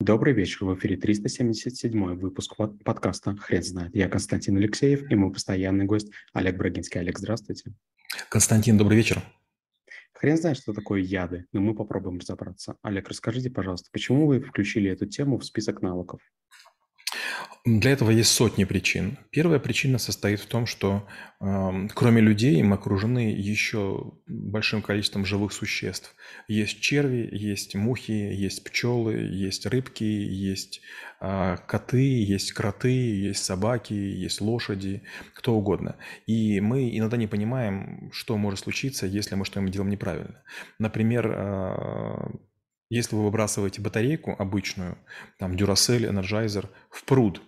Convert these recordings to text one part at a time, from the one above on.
Добрый вечер, в эфире 377 выпуск подкаста «Хрен знает». Я Константин Алексеев и мой постоянный гость Олег Брагинский. Олег, здравствуйте. Константин, добрый вечер. Хрен знает, что такое яды, но мы попробуем разобраться. Олег, расскажите, пожалуйста, почему вы включили эту тему в список навыков? Для этого есть сотни причин. Первая причина состоит в том, что э, кроме людей мы окружены еще большим количеством живых существ. Есть черви, есть мухи, есть пчелы, есть рыбки, есть э, коты, есть кроты, есть собаки, есть лошади, кто угодно. И мы иногда не понимаем, что может случиться, если мы что-нибудь делаем неправильно. Например, э, если вы выбрасываете батарейку обычную, там Duracell, Energizer, в пруд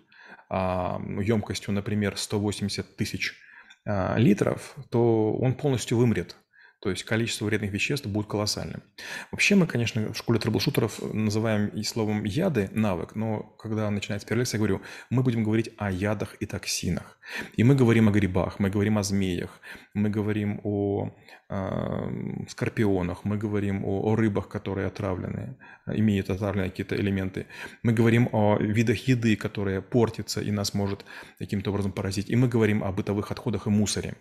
а, емкостью, например, 180 тысяч а, литров, то он полностью вымрет. То есть количество вредных веществ будет колоссальным. Вообще мы, конечно, в школе трэблшутеров называем и словом яды навык, но когда начинается первая лекция, я говорю, мы будем говорить о ядах и токсинах. И мы говорим о грибах, мы говорим о змеях, мы говорим о э, скорпионах, мы говорим о, о рыбах, которые отравлены, имеют отравленные какие-то элементы. Мы говорим о видах еды, которые портятся и нас может каким-то образом поразить. И мы говорим о бытовых отходах и мусоре.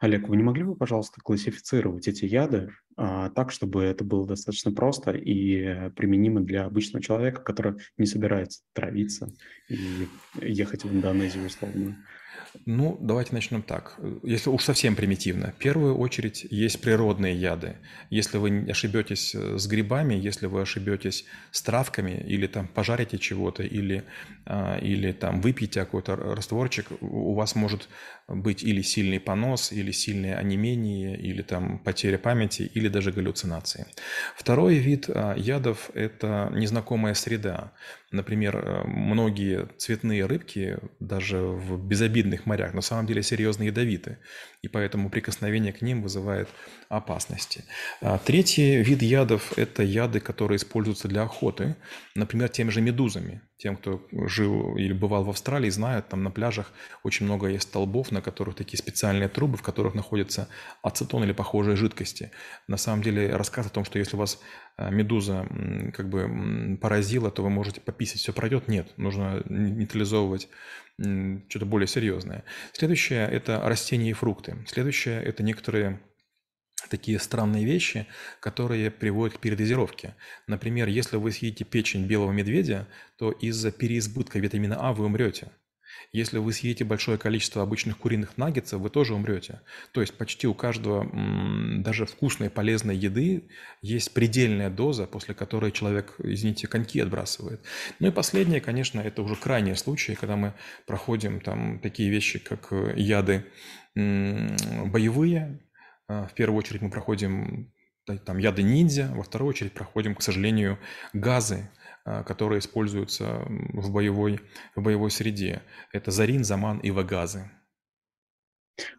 Олег, вы не могли бы, пожалуйста, классифицировать эти яды а, так, чтобы это было достаточно просто и применимо для обычного человека, который не собирается травиться и ехать в Индонезию условно? Ну, давайте начнем так. Если уж совсем примитивно. В первую очередь есть природные яды. Если вы ошибетесь э, с грибами, если вы ошибетесь с травками, или там пожарите чего-то, или, а, или там выпьете какой-то растворчик, у вас может быть или сильный понос, или сильное онемение, или там потеря памяти, или даже галлюцинации. Второй вид а, ядов – это незнакомая среда. Например, э, многие цветные рыбки даже в безобидных морях. На самом деле серьезно ядовиты, и поэтому прикосновение к ним вызывает опасности. А третий вид ядов – это яды, которые используются для охоты, например, теми же медузами. Тем, кто жил или бывал в Австралии, знают, там на пляжах очень много есть столбов, на которых такие специальные трубы, в которых находятся ацетон или похожие жидкости. На самом деле рассказ о том, что если у вас э, медуза как бы поразила, то вы можете пописать, все пройдет. Нет, нужно нейтрализовывать что-то более серьезное. Следующее – это растения и фрукты. Следующее – это некоторые такие странные вещи, которые приводят к передозировке. Например, если вы съедите печень белого медведя, то из-за переизбытка витамина А вы умрете. Если вы съедите большое количество обычных куриных наггетсов, вы тоже умрете. То есть почти у каждого даже вкусной полезной еды есть предельная доза, после которой человек, извините, коньки отбрасывает. Ну и последнее, конечно, это уже крайние случаи, когда мы проходим там такие вещи, как э, яды боевые, а, в первую очередь мы проходим там яды ниндзя, во вторую очередь проходим, к сожалению, газы, которые используются в боевой, в боевой среде. Это зарин, заман и вагазы.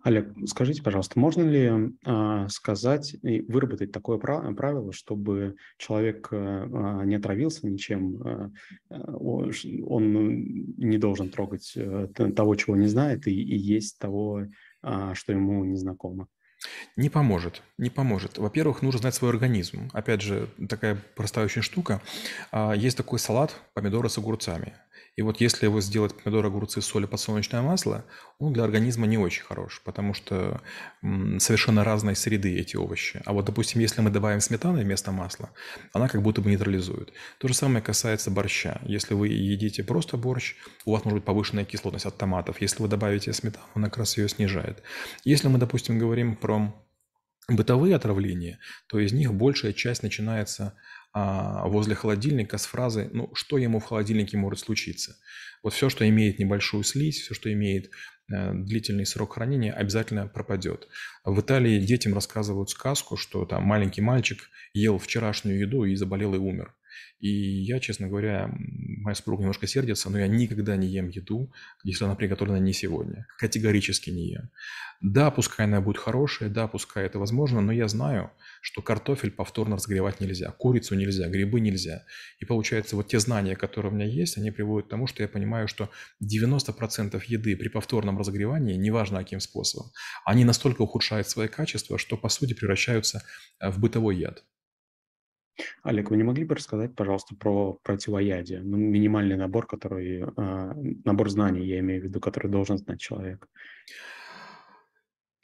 Олег, скажите, пожалуйста, можно ли э, сказать и выработать такое правило, чтобы человек э, не отравился ничем, э, он не должен трогать э, того, чего не знает, и, и есть того, что ему незнакомо? Не поможет, не поможет. Во-первых, нужно знать свой организм. Опять же, такая простая очень штука. А, есть такой салат помидоры с огурцами. И вот если его сделать помидоры, огурцы, соль и подсолнечное масло, он для организма не очень хорош, потому что совершенно разные среды эти овощи. А вот, допустим, если мы добавим сметаны вместо масла, она как будто бы нейтрализует. То же самое касается борща. Если вы едите просто борщ, у вас может быть повышенная кислотность от томатов. Если вы добавите сметану, она как раз ее снижает. Если мы, допустим, говорим про бытовые отравления, то из них большая часть начинается возле холодильника с фразой «ну, что ему в холодильнике может случиться?». Вот все, что имеет небольшую слизь, все, что имеет э, длительный срок хранения, обязательно пропадет. В Италии детям рассказывают сказку, что там маленький мальчик ел вчерашнюю еду и заболел и умер. И я, честно говоря, моя супруга немножко сердится, но я никогда не ем еду, если она приготовлена не сегодня. Категорически не ем. Да, пускай она будет хорошая, да, пускай это возможно, но я знаю, что картофель повторно разогревать нельзя, курицу нельзя, грибы нельзя. И получается, вот те знания, которые у меня есть, они приводят к тому, что я понимаю, что 90% еды при повторном разогревании, неважно каким способом, они настолько ухудшают свои качества, что по сути превращаются э, в бытовой яд. Олег, вы не могли бы рассказать, пожалуйста, про противоядие? Ну, минимальный набор, который, а, набор знаний, я имею в виду, который должен знать человек.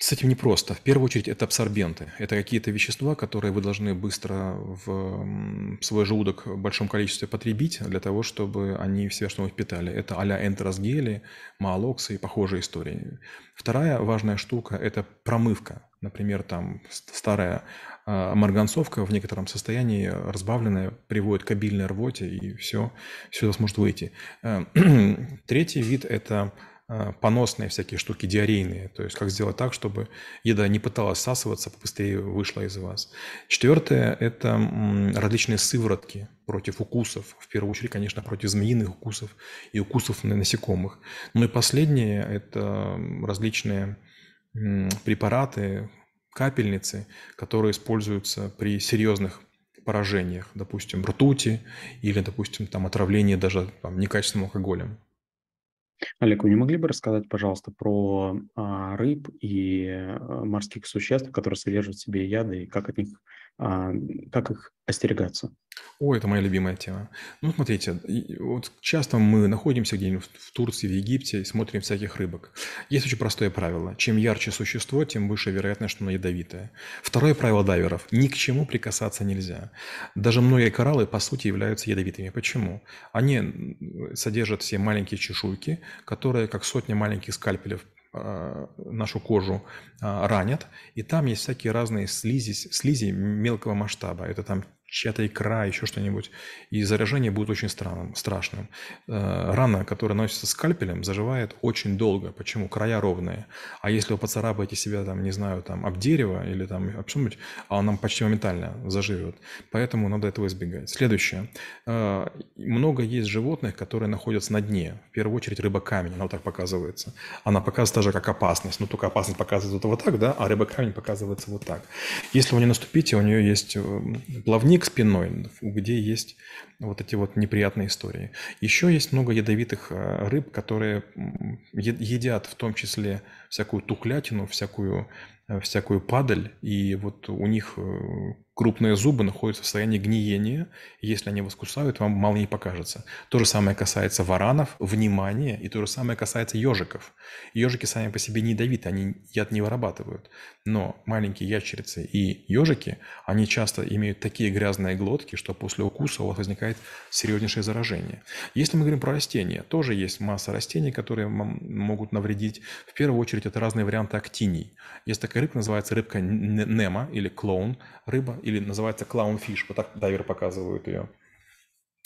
С этим непросто. В первую очередь это абсорбенты. Это какие-то вещества, которые вы должны быстро в свой желудок в большом количестве потребить для того, чтобы они в себя что-нибудь питали. Это а-ля энтеросгели, маалоксы и похожие истории. Вторая важная штука – это промывка. Например, там старая марганцовка в некотором состоянии разбавленная приводит к обильной рвоте, и все, все это сможет выйти. Э, третий вид – это а, поносные всякие штуки, диарейные. То есть как сделать так, чтобы еда не пыталась всасываться, побыстрее вышла из вас. Четвертое – это различные сыворотки против укусов. В первую очередь, конечно, против змеиных укусов и укусов насекомых. Ну и последнее – это различные препараты, капельницы, которые используются при серьезных поражениях, допустим, ртути или, допустим, там отравление даже там, некачественным алкоголем. Олег, вы не могли бы рассказать, пожалуйста, про а, рыб и а, морских существ, которые содержат в себе яды, и как от них, как их остерегаться? О, это моя любимая тема. Ну, смотрите, вот часто мы находимся где-нибудь в Турции, в Египте и смотрим всяких рыбок. Есть очень простое правило. Чем ярче существо, тем выше вероятность, что оно ядовитое. Второе правило дайверов. Ни к чему прикасаться нельзя. Даже многие кораллы, по сути, являются ядовитыми. Почему? Они содержат все маленькие чешуйки, которые, как сотня маленьких скальпелев, а, нашу кожу а, ранят, и там есть всякие разные слизи, слизи мелкого масштаба. Это там чья-то икра, еще что-нибудь. И заражение будет очень странным, страшным. Э, рана, которая носится скальпелем, заживает очень долго. Почему? Края ровные. А если вы поцарапаете себя, там, не знаю, там, об дерево или там об что-нибудь, а он нам почти моментально заживет. Поэтому надо этого избегать. Следующее. Э, много есть животных, которые находятся на дне. В первую очередь рыба-камень, она вот так показывается. Она показывается даже как опасность, но только опасность показывается вот так, да, а рыба-камень показывается вот так. Если вы не наступите, у нее есть э, плавник, к спиной, где есть вот эти вот неприятные истории. Еще есть много ядовитых э, рыб, которые едят в том числе всякую тухлятину, всякую, всякую падаль, и вот у них э, крупные зубы находятся в состоянии гниения, если они вас кусают, вам мало не покажется. То же самое касается варанов, внимания, и то же самое касается ежиков. Ежики сами по себе не ядовиты, они яд не вырабатывают. Но маленькие ящерицы и ежики, они часто имеют такие грязные глотки, что после укуса у вас возникает серьезнейшее заражение. Если мы говорим про растения, тоже есть масса растений, которые могут навредить. В первую очередь это разные варианты актиний. Есть такая рыбка, называется рыбка нема или клоун рыба, или называется клаунфиш, вот так дайверы показывают ее.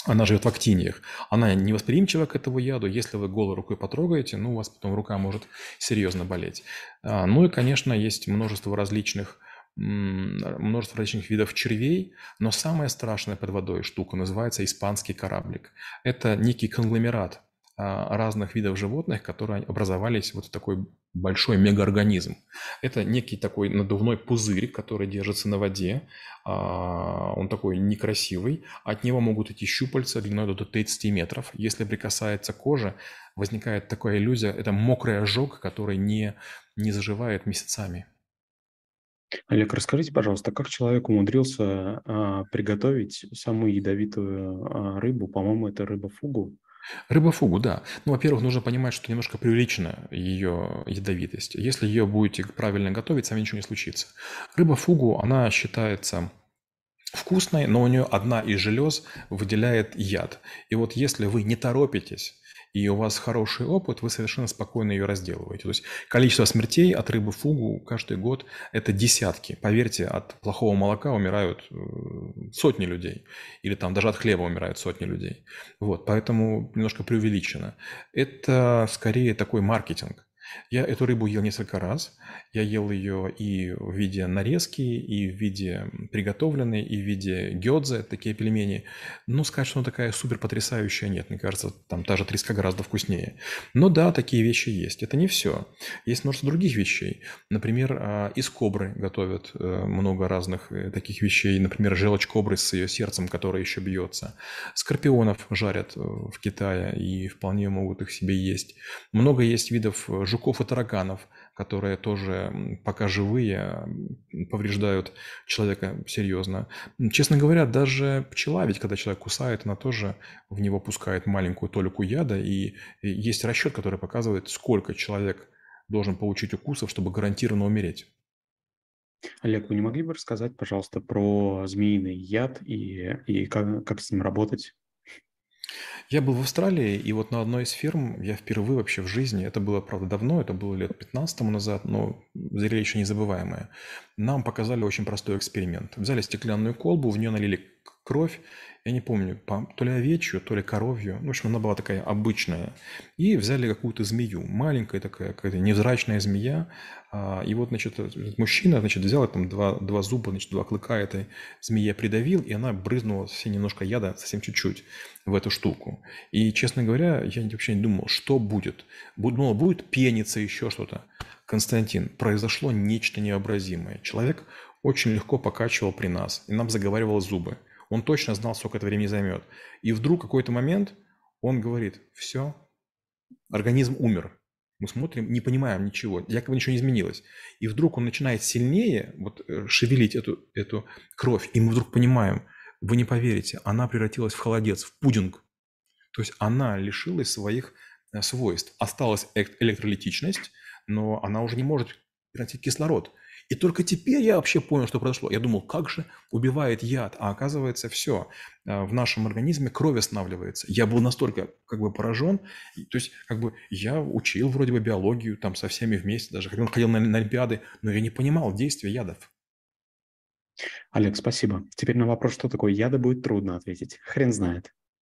Она живет в актиниях. Она невосприимчива к этому яду. Если вы голой рукой потрогаете, ну, у вас потом рука может серьезно болеть. А, ну и, конечно, есть множество различных множество различных видов червей, но самая страшная под водой штука называется испанский кораблик. Это некий конгломерат а, разных видов животных, которые образовались вот в такой большой мегаорганизм. Это некий такой надувной пузырь, который держится на воде. А, он такой некрасивый. От него могут идти щупальца длиной до 30 метров. Если прикасается кожа, возникает такая иллюзия, это мокрый ожог, который не, не заживает месяцами. Олег, расскажите, пожалуйста, как человек умудрился а, приготовить самую ядовитую а, рыбу? По-моему, это рыба фугу. Рыба-фугу, да. Ну, во-первых, нужно понимать, что немножко преувеличена ее ядовитость. Если ее будете правильно готовить, с вами ничего не случится. Рыба-фугу, она считается вкусной, но у нее одна из желез выделяет яд. И вот если вы не торопитесь и у вас хороший опыт, вы совершенно спокойно ее разделываете. То есть количество смертей от рыбы фугу каждый год – это десятки. Поверьте, от плохого молока умирают э, сотни людей. Или там даже от хлеба умирают сотни людей. Вот, поэтому немножко преувеличено. Это скорее такой маркетинг. Я эту рыбу ел несколько раз. Я ел ее и в виде нарезки, и в виде приготовленной, и в виде гёдзе, такие пельмени. Но сказать, что она такая супер потрясающая, нет. Мне кажется, там та же треска гораздо вкуснее. Но да, такие вещи есть. Это не все. Есть множество других вещей. Например, а, из кобры готовят э, много разных э, таких вещей. Например, желчь кобры с ее сердцем, которое еще бьется. Скорпионов жарят э, в Китае и вполне могут их себе есть. Много есть видов жуков и тараганов, которые тоже, пока живые, повреждают человека серьезно. Честно говоря, даже пчела, ведь когда человек кусает, она тоже в него пускает маленькую толику яда, и есть расчет, который показывает, сколько человек должен получить укусов, чтобы гарантированно умереть. Олег, вы не могли бы рассказать, пожалуйста, про змеиный яд и, и как, как с ним работать? Я был в Австралии, и вот на одной из ферм я впервые вообще в жизни, это было, правда, давно, это было лет 15 тому назад, но зрелище незабываемое, нам показали очень простой эксперимент. Взяли стеклянную колбу, в нее налили кровь, я не помню, то ли овечью, то ли коровью, ну, в общем, она была такая обычная, и взяли какую-то змею, маленькая такая, какая-то невзрачная змея, а, и вот, значит, мужчина, значит, взял там два, два зуба, значит, два клыка этой змеи придавил, и она брызнула все немножко яда, совсем чуть-чуть в эту штуку. И, честно говоря, я вообще не думал, что будет. Думал, будет пениться, еще что-то. Константин, произошло нечто необразимое. Человек очень легко покачивал при нас, и нам заговаривал зубы. Он точно знал, сколько это времени займет. И вдруг какой-то момент он говорит, все, организм умер. Мы смотрим, не понимаем ничего, якобы ничего не изменилось. И вдруг он начинает сильнее вот, э, шевелить эту, эту кровь, и мы вдруг понимаем, вы не поверите, она превратилась в холодец, в пудинг. То есть она лишилась своих э, свойств. Осталась электролитичность, но она уже не может превратить кислород. И только теперь я вообще понял, что произошло. Я думал, как же убивает яд, а оказывается все. А, в нашем организме кровь останавливается. Я был настолько как бы поражен. То есть как бы я учил вроде бы биологию там со всеми вместе, даже ходил на, на Олимпиады, но я не понимал действия ядов. Олег, спасибо. Теперь на вопрос, что такое яда, будет трудно ответить. Хрен знает.